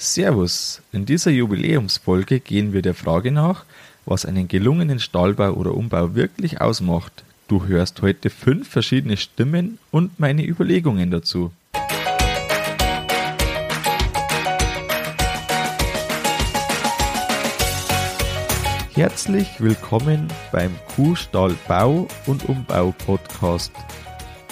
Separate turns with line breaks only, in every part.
Servus! In dieser Jubiläumsfolge gehen wir der Frage nach, was einen gelungenen Stallbau oder Umbau wirklich ausmacht. Du hörst heute fünf verschiedene Stimmen und meine Überlegungen dazu. Herzlich willkommen beim Kuhstall Bau und Umbau Podcast.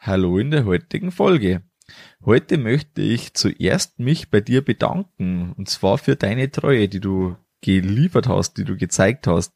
Hallo in der heutigen Folge. Heute möchte ich zuerst mich bei dir bedanken, und zwar für deine Treue, die du geliefert hast, die du gezeigt hast.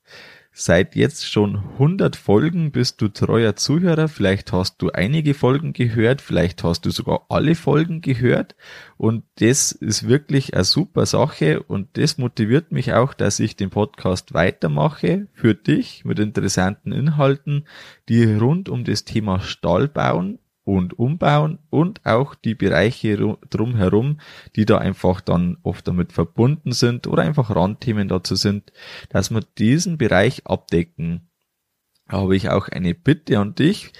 Seit jetzt schon 100 Folgen bist du treuer Zuhörer. Vielleicht hast du einige Folgen gehört, vielleicht hast du sogar alle Folgen gehört. Und das ist wirklich eine super Sache und das motiviert mich auch, dass ich den Podcast weitermache für dich mit interessanten Inhalten, die rund um das Thema Stall bauen und umbauen und auch die Bereiche drumherum, die da einfach dann oft damit verbunden sind oder einfach Randthemen dazu sind, dass wir diesen Bereich abdecken. Da habe ich auch eine Bitte an dich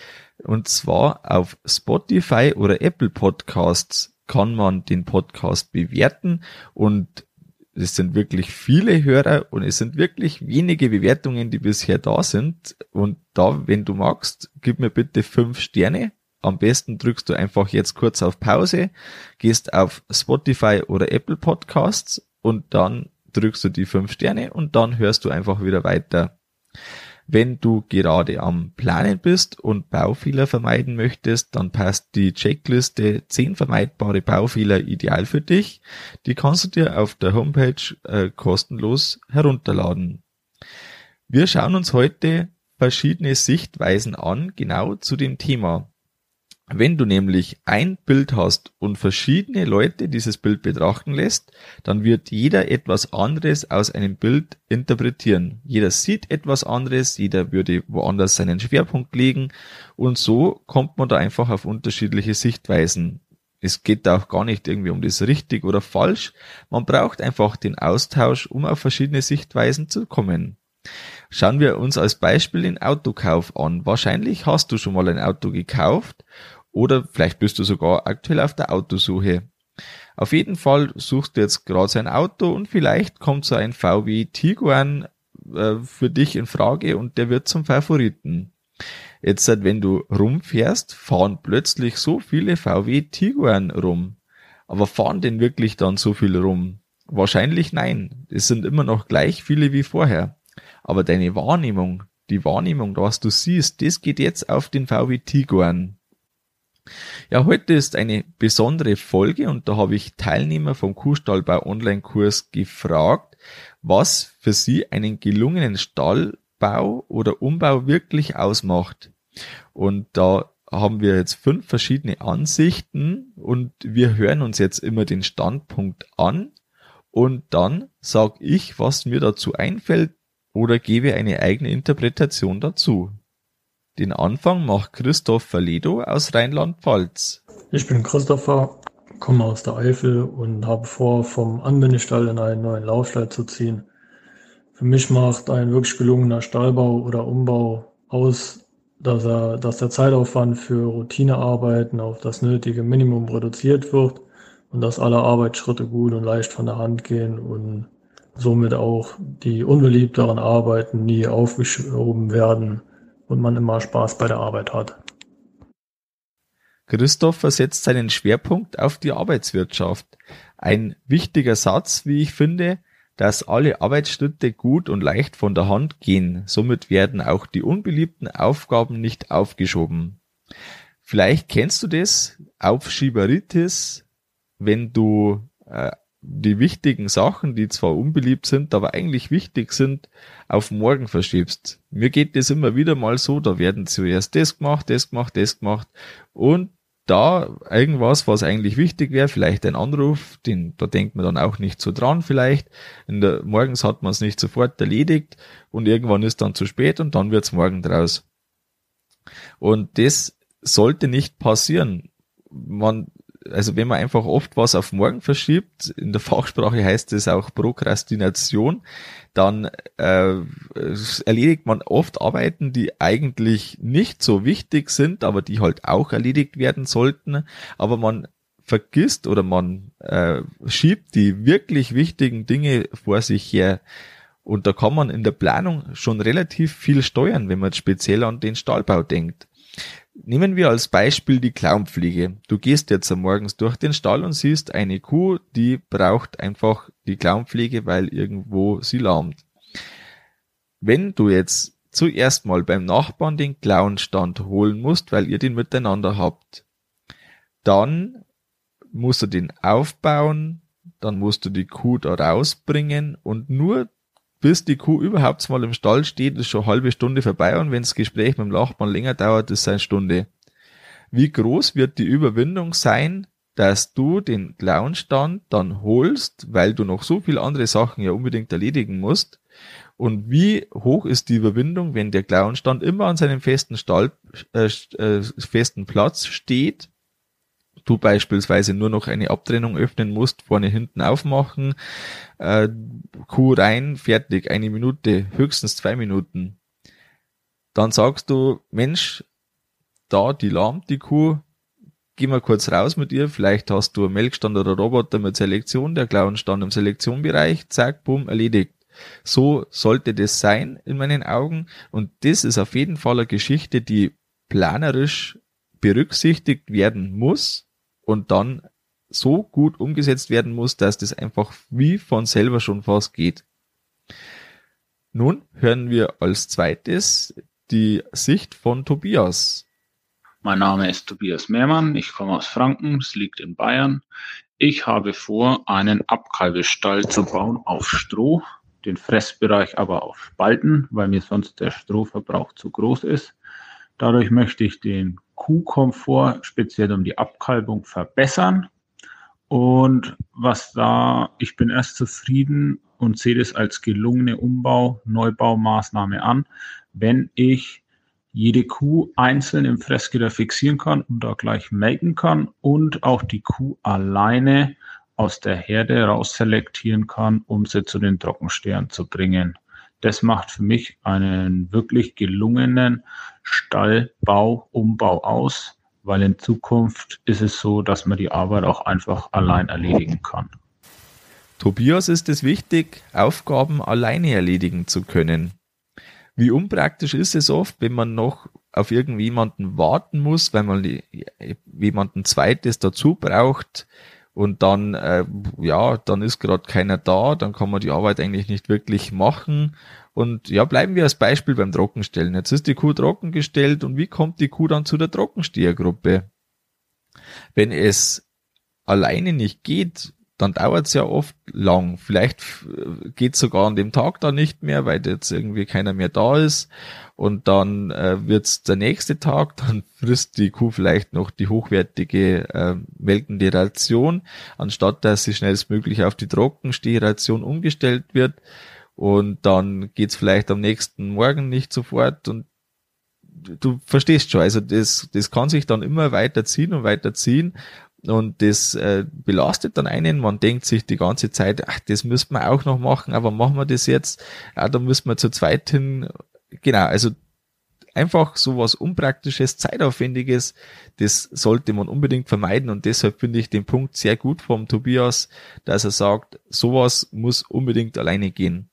und zwar auf Spotify oder Apple Podcasts kann man den Podcast bewerten und es sind wirklich viele Hörer und es sind wirklich wenige Bewertungen, die bisher da sind. Und da, wenn du magst, gib mir bitte fünf Sterne am besten drückst du einfach jetzt kurz auf Pause, gehst auf Spotify oder Apple Podcasts und dann drückst du die fünf Sterne und dann hörst du einfach wieder weiter. Wenn du gerade am Planen bist und Baufehler vermeiden möchtest, dann passt die Checkliste 10 vermeidbare Baufehler ideal für dich. Die kannst du dir auf der Homepage äh, kostenlos herunterladen. Wir schauen uns heute verschiedene Sichtweisen an, genau zu dem Thema. Wenn du nämlich ein Bild hast und verschiedene Leute dieses Bild betrachten lässt, dann wird jeder etwas anderes aus einem Bild interpretieren. Jeder sieht etwas anderes, jeder würde woanders seinen Schwerpunkt legen und so kommt man da einfach auf unterschiedliche Sichtweisen. Es geht da auch gar nicht irgendwie um das richtig oder falsch. Man braucht einfach den Austausch, um auf verschiedene Sichtweisen zu kommen. Schauen wir uns als Beispiel den Autokauf an. Wahrscheinlich hast du schon mal ein Auto gekauft oder vielleicht bist du sogar aktuell auf der Autosuche. Auf jeden Fall suchst du jetzt gerade sein Auto und vielleicht kommt so ein VW Tiguan äh, für dich in Frage und der wird zum Favoriten. Jetzt, wenn du rumfährst, fahren plötzlich so viele VW Tiguan rum. Aber fahren denn wirklich dann so viel rum? Wahrscheinlich nein. Es sind immer noch gleich viele wie vorher. Aber deine Wahrnehmung, die Wahrnehmung, was du siehst, das geht jetzt auf den VW Tiguan. Ja, heute ist eine besondere Folge und da habe ich Teilnehmer vom Kuhstallbau Online-Kurs gefragt, was für sie einen gelungenen Stallbau oder Umbau wirklich ausmacht. Und da haben wir jetzt fünf verschiedene Ansichten und wir hören uns jetzt immer den Standpunkt an und dann sage ich, was mir dazu einfällt oder gebe eine eigene Interpretation dazu. Den Anfang macht Christopher Ledo aus Rheinland-Pfalz.
Ich bin Christopher, komme aus der Eifel und habe vor, vom Anbindestall in einen neuen Laufstall zu ziehen. Für mich macht ein wirklich gelungener Stallbau oder Umbau aus, dass, er, dass der Zeitaufwand für Routinearbeiten auf das nötige Minimum reduziert wird und dass alle Arbeitsschritte gut und leicht von der Hand gehen und somit auch die unbeliebteren Arbeiten nie aufgeschoben werden und man immer Spaß bei der Arbeit hat.
Christopher setzt seinen Schwerpunkt auf die Arbeitswirtschaft. Ein wichtiger Satz, wie ich finde, dass alle Arbeitsschritte gut und leicht von der Hand gehen. Somit werden auch die unbeliebten Aufgaben nicht aufgeschoben. Vielleicht kennst du das, Aufschieberitis, wenn du äh, die wichtigen Sachen, die zwar unbeliebt sind, aber eigentlich wichtig sind, auf morgen verschiebst. Mir geht das immer wieder mal so, da werden zuerst das gemacht, das gemacht, das gemacht und da irgendwas, was eigentlich wichtig wäre, vielleicht ein Anruf, den, da denkt man dann auch nicht so dran vielleicht. In der, morgens hat man es nicht sofort erledigt und irgendwann ist dann zu spät und dann wird's morgen draus. Und das sollte nicht passieren. Man, also wenn man einfach oft was auf morgen verschiebt, in der Fachsprache heißt es auch Prokrastination, dann äh, erledigt man oft Arbeiten, die eigentlich nicht so wichtig sind, aber die halt auch erledigt werden sollten. Aber man vergisst oder man äh, schiebt die wirklich wichtigen Dinge vor sich her. Und da kann man in der Planung schon relativ viel steuern, wenn man speziell an den Stahlbau denkt. Nehmen wir als Beispiel die Klauenpflege. Du gehst jetzt morgens durch den Stall und siehst eine Kuh, die braucht einfach die Klauenpflege, weil irgendwo sie lahmt. Wenn du jetzt zuerst mal beim Nachbarn den Klauenstand holen musst, weil ihr den miteinander habt, dann musst du den aufbauen, dann musst du die Kuh da rausbringen und nur bis die Kuh überhaupt mal im Stall steht, ist schon eine halbe Stunde vorbei und wenn das Gespräch mit dem Nachbarn länger dauert, ist es eine Stunde. Wie groß wird die Überwindung sein, dass du den Clownstand dann holst, weil du noch so viele andere Sachen ja unbedingt erledigen musst? Und wie hoch ist die Überwindung, wenn der Clownstand immer an seinem festen Stall, äh, äh, festen Platz steht du beispielsweise nur noch eine Abtrennung öffnen musst, vorne hinten aufmachen, äh, Kuh rein, fertig, eine Minute, höchstens zwei Minuten. Dann sagst du, Mensch, da, die lahmt die Kuh, geh mal kurz raus mit ihr, vielleicht hast du einen Melkstand oder Roboter mit Selektion, der Klauenstand im Selektionbereich, zack, bumm, erledigt. So sollte das sein in meinen Augen und das ist auf jeden Fall eine Geschichte, die planerisch berücksichtigt werden muss und dann so gut umgesetzt werden muss, dass das einfach wie von selber schon fast geht. Nun hören wir als zweites die Sicht von Tobias.
Mein Name ist Tobias Mehrmann, ich komme aus Franken, es liegt in Bayern. Ich habe vor, einen Abkalbestall zu bauen auf Stroh, den Fressbereich aber auf Spalten, weil mir sonst der Strohverbrauch zu groß ist. Dadurch möchte ich den Kuhkomfort speziell um die Abkalbung verbessern. Und was da, ich bin erst zufrieden und sehe das als gelungene Umbau, Neubaumaßnahme an, wenn ich jede Kuh einzeln im Fressgitter fixieren kann und da gleich melken kann und auch die Kuh alleine aus der Herde rausselektieren kann, um sie zu den Trockenstehern zu bringen. Das macht für mich einen wirklich gelungenen Stallbau, Umbau aus, weil in Zukunft ist es so, dass man die Arbeit auch einfach allein erledigen kann.
Tobias ist es wichtig, Aufgaben alleine erledigen zu können. Wie unpraktisch ist es oft, wenn man noch auf irgendjemanden warten muss, weil man jemanden zweites dazu braucht, und dann, äh, ja, dann ist gerade keiner da, dann kann man die Arbeit eigentlich nicht wirklich machen. Und ja, bleiben wir als Beispiel beim Trockenstellen. Jetzt ist die Kuh trockengestellt und wie kommt die Kuh dann zu der Trockenstehergruppe? Wenn es alleine nicht geht, dann dauert es ja oft lang. Vielleicht geht sogar an dem Tag da nicht mehr, weil jetzt irgendwie keiner mehr da ist. Und dann äh, wird's der nächste Tag, dann frisst die Kuh vielleicht noch die hochwertige äh, melkende Ration, anstatt dass sie schnellstmöglich auf die Trockenstehration umgestellt wird. Und dann geht's vielleicht am nächsten Morgen nicht sofort und du verstehst schon, also das, das kann sich dann immer weiter ziehen und weiter ziehen und das äh, belastet dann einen. Man denkt sich die ganze Zeit, ach, das müsste man auch noch machen, aber machen wir das jetzt? Ja, da müssen wir zu zweit hin. Genau, also einfach so was Unpraktisches, Zeitaufwendiges, das sollte man unbedingt vermeiden und deshalb finde ich den Punkt sehr gut vom Tobias, dass er sagt, sowas muss unbedingt alleine gehen.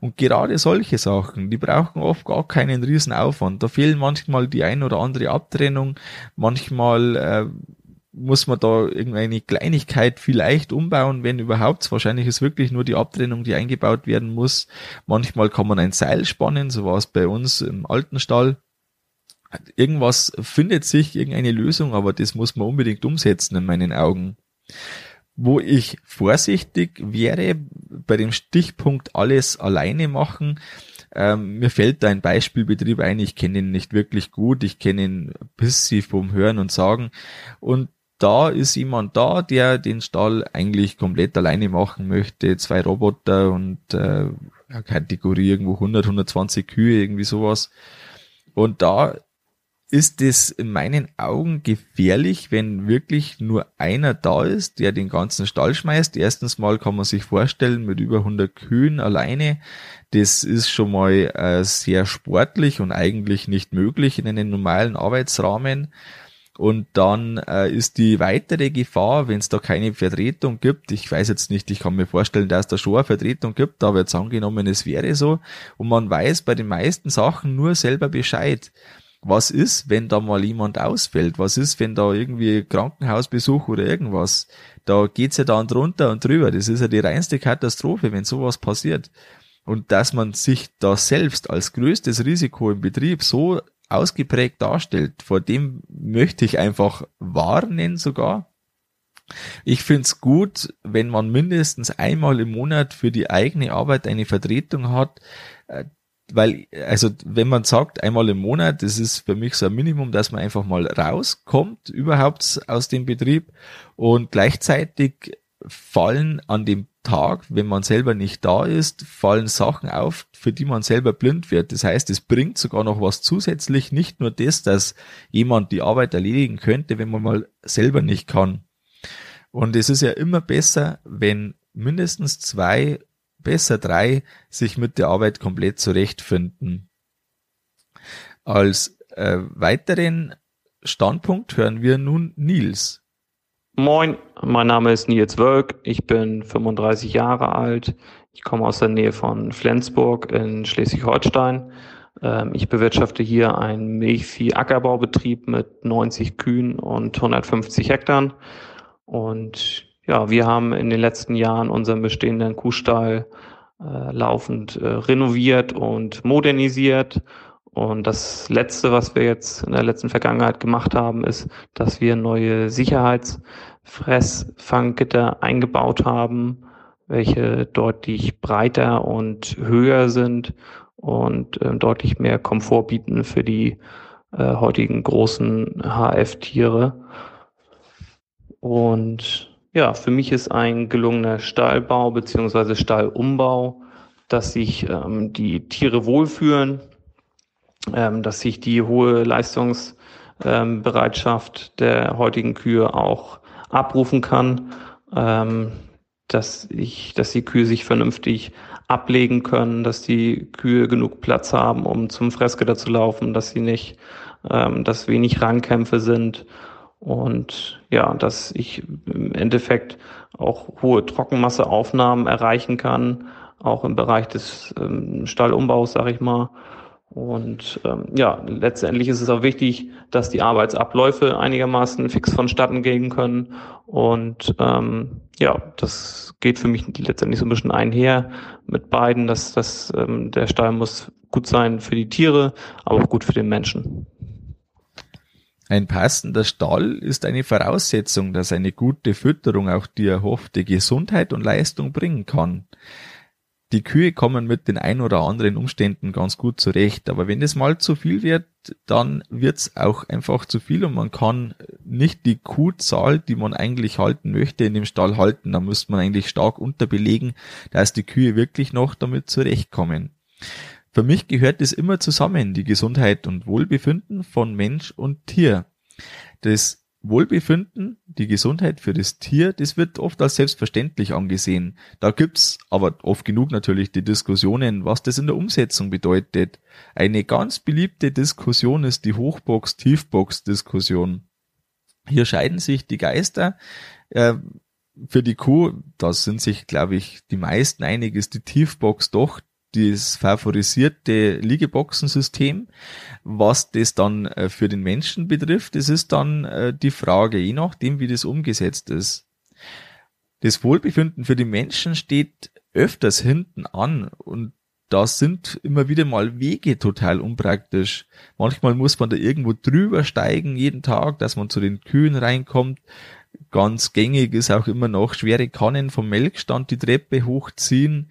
Und gerade solche Sachen, die brauchen oft gar keinen riesen Aufwand. Da fehlen manchmal die ein oder andere Abtrennung, manchmal äh, muss man da irgendeine Kleinigkeit vielleicht umbauen, wenn überhaupt. Wahrscheinlich ist wirklich nur die Abtrennung, die eingebaut werden muss. Manchmal kann man ein Seil spannen, so war es bei uns im alten Stall. Irgendwas findet sich, irgendeine Lösung, aber das muss man unbedingt umsetzen in meinen Augen. Wo ich vorsichtig wäre bei dem Stichpunkt alles alleine machen, Ähm, mir fällt da ein Beispielbetrieb ein, ich kenne ihn nicht wirklich gut, ich kenne ihn sie vom Hören und Sagen. Und da ist jemand da, der den Stall eigentlich komplett alleine machen möchte, zwei Roboter und äh, Kategorie irgendwo 100, 120 Kühe, irgendwie sowas. Und da ist es in meinen Augen gefährlich, wenn wirklich nur einer da ist, der den ganzen Stall schmeißt. Erstens mal kann man sich vorstellen, mit über 100 Kühen alleine, das ist schon mal äh, sehr sportlich und eigentlich nicht möglich in einem normalen Arbeitsrahmen. Und dann äh, ist die weitere Gefahr, wenn es da keine Vertretung gibt, ich weiß jetzt nicht, ich kann mir vorstellen, dass es da schon eine Vertretung gibt, aber jetzt angenommen, es wäre so, und man weiß bei den meisten Sachen nur selber Bescheid was ist, wenn da mal jemand ausfällt? Was ist, wenn da irgendwie Krankenhausbesuch oder irgendwas? Da geht's ja dann drunter und drüber. Das ist ja die reinste Katastrophe, wenn sowas passiert. Und dass man sich da selbst als größtes Risiko im Betrieb so ausgeprägt darstellt, vor dem möchte ich einfach warnen sogar. Ich find's gut, wenn man mindestens einmal im Monat für die eigene Arbeit eine Vertretung hat, äh, weil, also wenn man sagt, einmal im Monat, das ist für mich so ein Minimum, dass man einfach mal rauskommt, überhaupt aus dem Betrieb und gleichzeitig fallen an dem Tag, wenn man selber nicht da ist, fallen Sachen auf, für die man selber blind wird. Das heißt, es bringt sogar noch was zusätzlich, nicht nur das, dass jemand die Arbeit erledigen könnte, wenn man mal selber nicht kann. Und es ist ja immer besser, wenn mindestens zwei besser drei sich mit der Arbeit komplett zurechtfinden. Als äh, weiteren Standpunkt hören wir nun Nils.
Moin, mein Name ist Nils Wölk, ich bin 35 Jahre alt, ich komme aus der Nähe von Flensburg in Schleswig-Holstein. Ähm, ich bewirtschafte hier einen Milchvieh-Ackerbaubetrieb mit 90 Kühen und 150 Hektar. Und ja, wir haben in den letzten Jahren unseren bestehenden Kuhstall äh, laufend äh, renoviert und modernisiert. Und das Letzte, was wir jetzt in der letzten Vergangenheit gemacht haben, ist, dass wir neue Sicherheitsfressfanggitter eingebaut haben, welche deutlich breiter und höher sind und äh, deutlich mehr Komfort bieten für die äh, heutigen großen HF-Tiere. Und ja, für mich ist ein gelungener Stallbau beziehungsweise Stallumbau, dass sich ähm, die Tiere wohlfühlen, ähm, dass sich die hohe Leistungsbereitschaft ähm, der heutigen Kühe auch abrufen kann, ähm, dass ich, dass die Kühe sich vernünftig ablegen können, dass die Kühe genug Platz haben, um zum Fressgitter zu laufen, dass sie nicht, ähm, dass wenig Rangkämpfe sind und ja, dass ich im Endeffekt auch hohe Trockenmasseaufnahmen erreichen kann, auch im Bereich des ähm, Stallumbaus, sage ich mal. Und ähm, ja, letztendlich ist es auch wichtig, dass die Arbeitsabläufe einigermaßen fix vonstatten gehen können. Und ähm, ja, das geht für mich letztendlich so ein bisschen einher mit beiden, dass, dass ähm, der Stall muss gut sein für die Tiere, aber auch gut für den Menschen.
Ein passender Stall ist eine Voraussetzung, dass eine gute Fütterung auch die erhoffte Gesundheit und Leistung bringen kann. Die Kühe kommen mit den ein oder anderen Umständen ganz gut zurecht, aber wenn es mal zu viel wird, dann wird's auch einfach zu viel und man kann nicht die Kuhzahl, die man eigentlich halten möchte, in dem Stall halten. Da müsste man eigentlich stark unterbelegen, dass die Kühe wirklich noch damit zurechtkommen. Für mich gehört es immer zusammen, die Gesundheit und Wohlbefinden von Mensch und Tier. Das Wohlbefinden, die Gesundheit für das Tier, das wird oft als selbstverständlich angesehen. Da gibt's aber oft genug natürlich die Diskussionen, was das in der Umsetzung bedeutet. Eine ganz beliebte Diskussion ist die Hochbox-Tiefbox-Diskussion. Hier scheiden sich die Geister. Äh, für die Kuh, da sind sich, glaube ich, die meisten einig, ist die Tiefbox doch das favorisierte Liegeboxensystem. Was das dann äh, für den Menschen betrifft, das ist dann äh, die Frage, je nachdem, wie das umgesetzt ist. Das Wohlbefinden für die Menschen steht öfters hinten an und da sind immer wieder mal Wege total unpraktisch. Manchmal muss man da irgendwo drüber steigen jeden Tag, dass man zu den Kühen reinkommt. Ganz gängig ist auch immer noch schwere Kannen vom Melkstand die Treppe hochziehen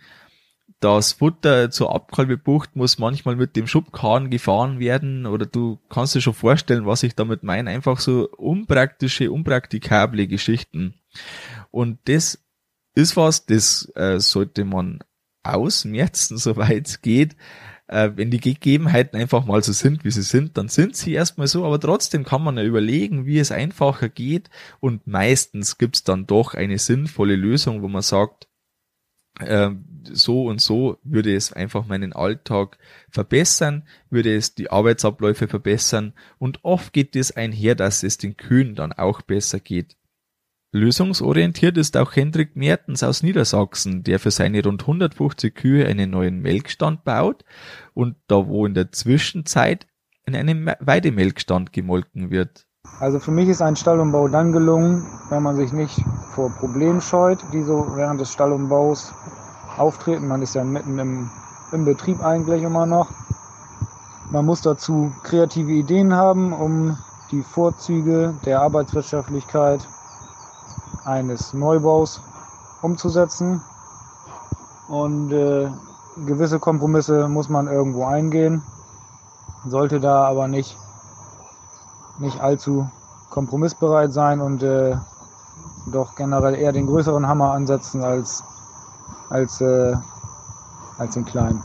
das Futter zur Abkalbebucht muss manchmal mit dem Schubkarren gefahren werden oder du kannst dir schon vorstellen, was ich damit meine. Einfach so unpraktische, unpraktikable Geschichten. Und das ist was, das äh, sollte man ausmerzen, soweit es geht. Äh, wenn die Gegebenheiten einfach mal so sind, wie sie sind, dann sind sie erstmal so, aber trotzdem kann man ja überlegen, wie es einfacher geht und meistens gibt's dann doch eine sinnvolle Lösung, wo man sagt, so und so würde es einfach meinen Alltag verbessern, würde es die Arbeitsabläufe verbessern und oft geht es einher, dass es den Kühen dann auch besser geht. Lösungsorientiert ist auch Hendrik Mertens aus Niedersachsen, der für seine rund 150 Kühe einen neuen Melkstand baut und da wo in der Zwischenzeit in einem Weidemelkstand gemolken wird.
Also für mich ist ein Stallumbau dann gelungen, wenn man sich nicht vor Problemen scheut, die so während des Stallumbaus auftreten. Man ist ja mitten im, im Betrieb eigentlich immer noch. Man muss dazu kreative Ideen haben, um die Vorzüge der Arbeitswirtschaftlichkeit eines Neubaus umzusetzen. Und äh, gewisse Kompromisse muss man irgendwo eingehen, sollte da aber nicht, nicht allzu kompromissbereit sein und äh, doch generell eher den größeren Hammer ansetzen als als, äh, als den kleinen.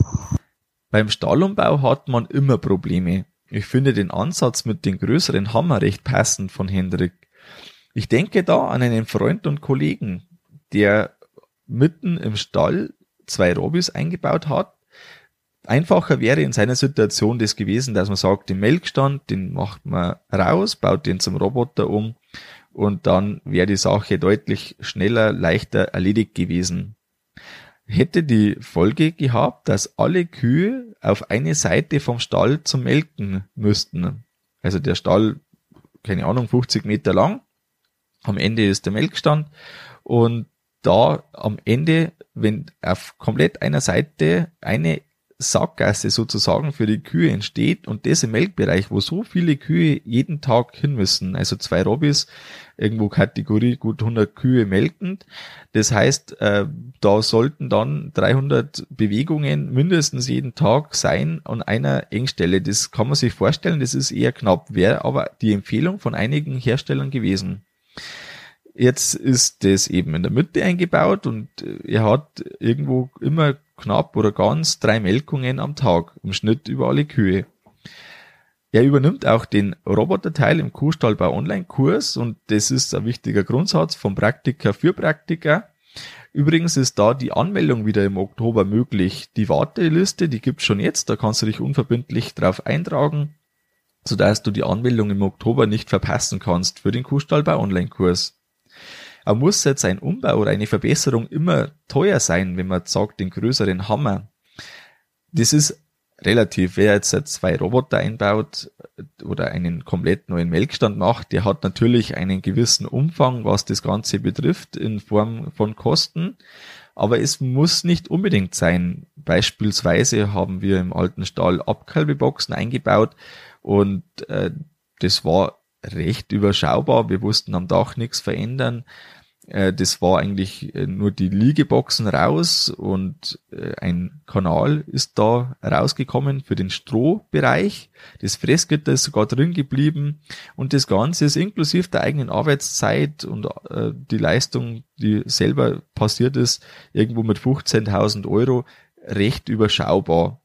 Beim Stahlumbau hat man immer Probleme. Ich finde den Ansatz mit den größeren Hammer recht passend von Hendrik. Ich denke da an einen Freund und Kollegen, der mitten im Stall zwei Robis eingebaut hat. Einfacher wäre in seiner Situation das gewesen, dass man sagt, den Melkstand, den macht man raus, baut den zum Roboter um und dann wäre die Sache deutlich schneller, leichter erledigt gewesen hätte die Folge gehabt, dass alle Kühe auf eine Seite vom Stall zum Melken müssten. Also der Stall, keine Ahnung, 50 Meter lang. Am Ende ist der Melkstand und da am Ende, wenn auf komplett einer Seite eine Sackgasse sozusagen für die Kühe entsteht und das im Melkbereich, wo so viele Kühe jeden Tag hin müssen, also zwei Robis, irgendwo Kategorie gut 100 Kühe melkend. Das heißt, äh, da sollten dann 300 Bewegungen mindestens jeden Tag sein an einer Engstelle. Das kann man sich vorstellen, das ist eher knapp, wäre aber die Empfehlung von einigen Herstellern gewesen. Jetzt ist das eben in der Mitte eingebaut und äh, er hat irgendwo immer knapp oder ganz drei Melkungen am Tag im Schnitt über alle Kühe. Er übernimmt auch den Roboterteil im Kuhstallbau Online-Kurs und das ist ein wichtiger Grundsatz vom Praktiker für Praktiker. Übrigens ist da die Anmeldung wieder im Oktober möglich. Die Warteliste, die gibt's schon jetzt, da kannst du dich unverbindlich drauf eintragen, sodass du die Anmeldung im Oktober nicht verpassen kannst für den Kuhstallbau Online-Kurs. Aber muss jetzt ein Umbau oder eine Verbesserung immer teuer sein, wenn man sagt, den größeren Hammer? Das ist relativ. Wer jetzt zwei Roboter einbaut oder einen komplett neuen Melkstand macht, der hat natürlich einen gewissen Umfang, was das Ganze betrifft, in Form von Kosten. Aber es muss nicht unbedingt sein. Beispielsweise haben wir im alten Stall Abkalbeboxen eingebaut und äh, das war recht überschaubar. Wir wussten am Dach nichts verändern. Äh, das war eigentlich äh, nur die Liegeboxen raus und äh, ein Kanal ist da rausgekommen für den Strohbereich. Das Fressgitter ist sogar drin geblieben und das Ganze ist inklusive der eigenen Arbeitszeit und die Leistung, die selber passiert ist, irgendwo mit 15.000 Euro recht überschaubar.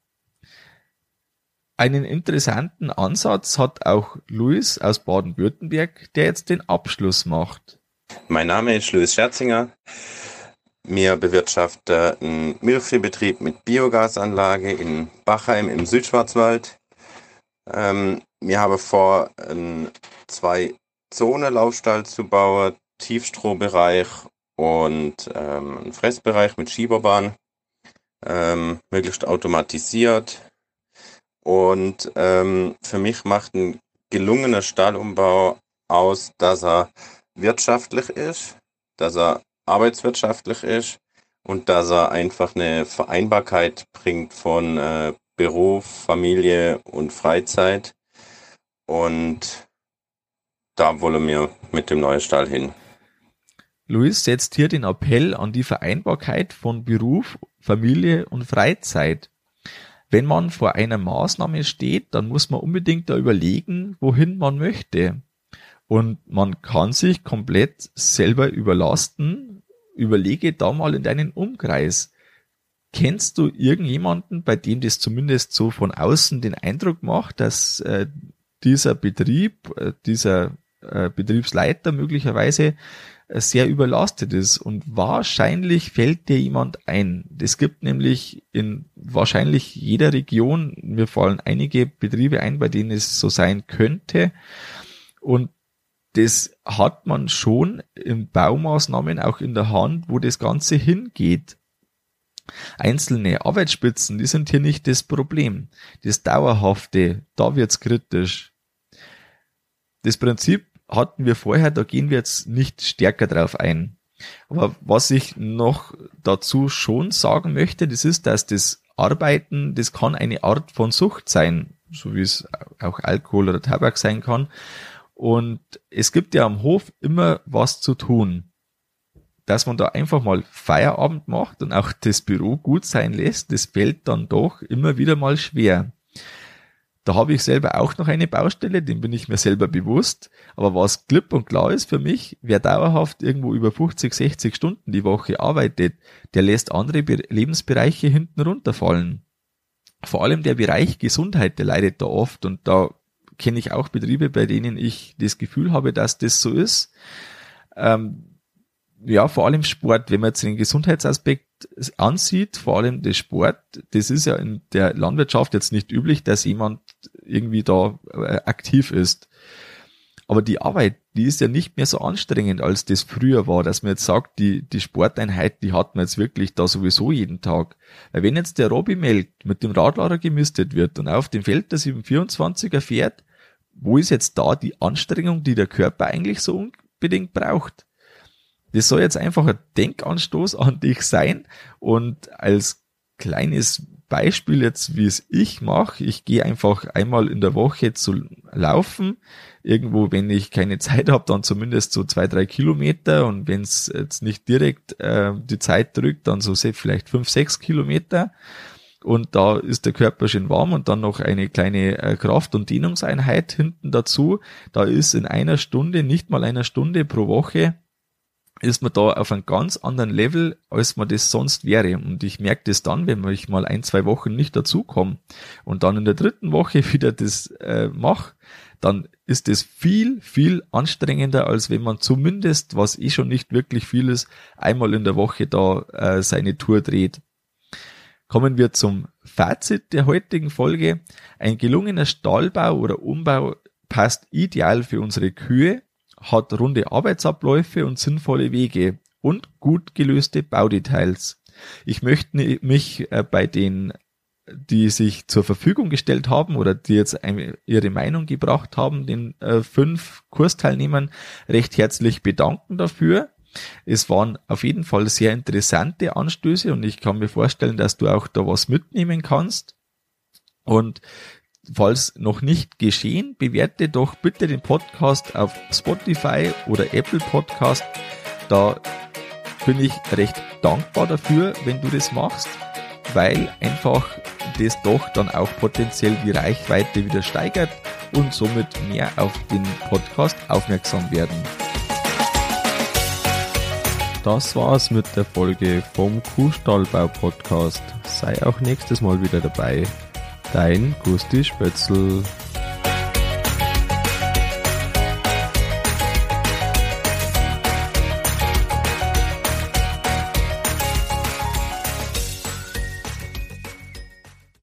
Einen interessanten Ansatz hat auch Luis aus Baden-Württemberg, der jetzt den Abschluss macht.
Mein Name ist Louis Scherzinger. Wir bewirtschaften einen Milchviehbetrieb mit Biogasanlage in Bachheim im Südschwarzwald. Ähm, wir haben vor, einen zwei Zone Laufstall zu bauen, Tiefstrohbereich und ähm, einen Fressbereich mit Schieberbahn, ähm, möglichst automatisiert. Und ähm, für mich macht ein gelungener Stallumbau aus, dass er wirtschaftlich ist, dass er arbeitswirtschaftlich ist und dass er einfach eine Vereinbarkeit bringt von äh, Beruf, Familie und Freizeit. Und da wollen wir mit dem neuen Stall hin.
Luis setzt hier den Appell an die Vereinbarkeit von Beruf, Familie und Freizeit. Wenn man vor einer Maßnahme steht, dann muss man unbedingt da überlegen, wohin man möchte. Und man kann sich komplett selber überlasten. Überlege da mal in deinen Umkreis. Kennst du irgendjemanden, bei dem das zumindest so von außen den Eindruck macht, dass äh, dieser Betrieb, äh, dieser äh, Betriebsleiter möglicherweise sehr überlastet ist und wahrscheinlich fällt dir jemand ein. Es gibt nämlich in wahrscheinlich jeder Region, mir fallen einige Betriebe ein, bei denen es so sein könnte und das hat man schon in Baumaßnahmen auch in der Hand, wo das Ganze hingeht. Einzelne Arbeitsspitzen, die sind hier nicht das Problem. Das Dauerhafte, da wird's kritisch. Das Prinzip hatten wir vorher, da gehen wir jetzt nicht stärker drauf ein. Aber was ich noch dazu schon sagen möchte, das ist, dass das Arbeiten, das kann eine Art von Sucht sein, so wie es auch Alkohol oder Tabak sein kann. Und es gibt ja am Hof immer was zu tun. Dass man da einfach mal Feierabend macht und auch das Büro gut sein lässt, das fällt dann doch immer wieder mal schwer. Da habe ich selber auch noch eine Baustelle, dem bin ich mir selber bewusst. Aber was klipp und klar ist für mich, wer dauerhaft irgendwo über 50, 60 Stunden die Woche arbeitet, der lässt andere Be Lebensbereiche hinten runterfallen. Vor allem der Bereich Gesundheit, der leidet da oft und da kenne ich auch Betriebe, bei denen ich das Gefühl habe, dass das so ist. Ähm, ja, vor allem Sport, wenn man jetzt den Gesundheitsaspekt ansieht, vor allem der Sport, das ist ja in der Landwirtschaft jetzt nicht üblich, dass jemand irgendwie da äh, aktiv ist. Aber die Arbeit, die ist ja nicht mehr so anstrengend, als das früher war, dass man jetzt sagt, die, die Sporteinheit, die hat man jetzt wirklich da sowieso jeden Tag. Weil wenn jetzt der Robby melkt, mit dem Radlader gemistet wird und auf dem Feld der 724er fährt, wo ist jetzt da die Anstrengung, die der Körper eigentlich so unbedingt braucht? Das soll jetzt einfach ein Denkanstoß an dich sein und als kleines Beispiel jetzt, wie es ich mache, ich gehe einfach einmal in der Woche zu laufen, irgendwo, wenn ich keine Zeit habe, dann zumindest so zwei, drei Kilometer. Und wenn es jetzt nicht direkt äh, die Zeit drückt, dann so vielleicht fünf, sechs Kilometer. Und da ist der Körper schön warm und dann noch eine kleine äh, Kraft- und Dehnungseinheit hinten dazu. Da ist in einer Stunde, nicht mal einer Stunde pro Woche, ist man da auf einem ganz anderen Level, als man das sonst wäre. Und ich merke das dann, wenn ich mal ein, zwei Wochen nicht dazukomme und dann in der dritten Woche wieder das äh, mache, dann ist das viel, viel anstrengender, als wenn man zumindest, was eh schon nicht wirklich viel ist, einmal in der Woche da äh, seine Tour dreht. Kommen wir zum Fazit der heutigen Folge. Ein gelungener Stallbau oder Umbau passt ideal für unsere Kühe, hat runde Arbeitsabläufe und sinnvolle Wege und gut gelöste Baudetails. Ich möchte mich äh, bei den, die sich zur Verfügung gestellt haben oder die jetzt ihre Meinung gebracht haben, den äh, fünf Kursteilnehmern recht herzlich bedanken dafür. Es waren auf jeden Fall sehr interessante Anstöße und ich kann mir vorstellen, dass du auch da was mitnehmen kannst. Und falls noch nicht geschehen, bewerte doch bitte den Podcast auf Spotify oder Apple Podcast. Da bin ich recht dankbar dafür, wenn du das machst, weil einfach das doch dann auch potenziell die Reichweite wieder steigert und somit mehr auf den Podcast aufmerksam werden. Das war's mit der Folge vom Kuhstallbau Podcast. Sei auch nächstes Mal wieder dabei. Dein Gusti Spötzl.